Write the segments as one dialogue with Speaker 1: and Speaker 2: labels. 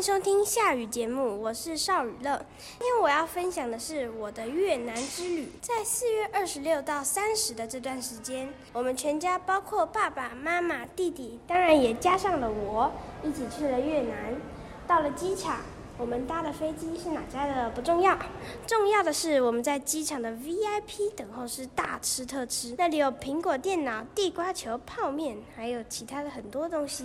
Speaker 1: 收听下雨节目，我是邵雨乐。今天我要分享的是我的越南之旅。在四月二十六到三十的这段时间，我们全家包括爸爸妈妈、弟弟，当然也加上了我，一起去了越南。到了机场。我们搭的飞机是哪家的不重要，重要的是我们在机场的 VIP 等候室大吃特吃，那里有苹果电脑、地瓜球、泡面，还有其他的很多东西。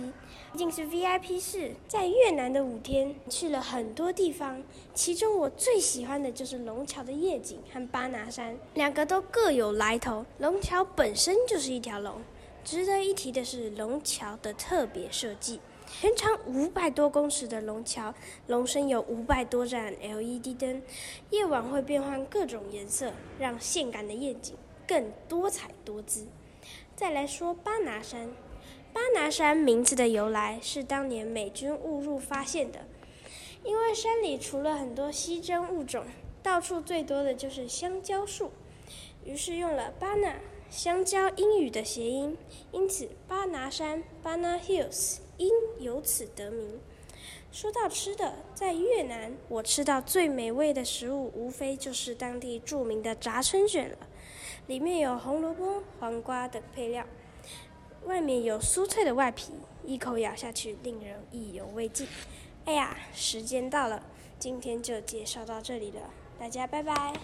Speaker 1: 毕竟是 VIP 室，在越南的五天去了很多地方，其中我最喜欢的就是龙桥的夜景和巴拿山，两个都各有来头。龙桥本身就是一条龙，值得一提的是龙桥的特别设计。全长五百多公尺的龙桥，龙身有五百多盏 LED 灯，夜晚会变换各种颜色，让性感的夜景更多彩多姿。再来说巴拿山，巴拿山名字的由来是当年美军误入发现的，因为山里除了很多稀珍物种，到处最多的就是香蕉树，于是用了巴拿香蕉英语的谐音，因此巴拿山 （Bana Hills）。因由此得名。说到吃的，在越南，我吃到最美味的食物，无非就是当地著名的炸春卷了。里面有红萝卜、黄瓜等配料，外面有酥脆的外皮，一口咬下去，令人意犹未尽。哎呀，时间到了，今天就介绍到这里了，大家拜拜。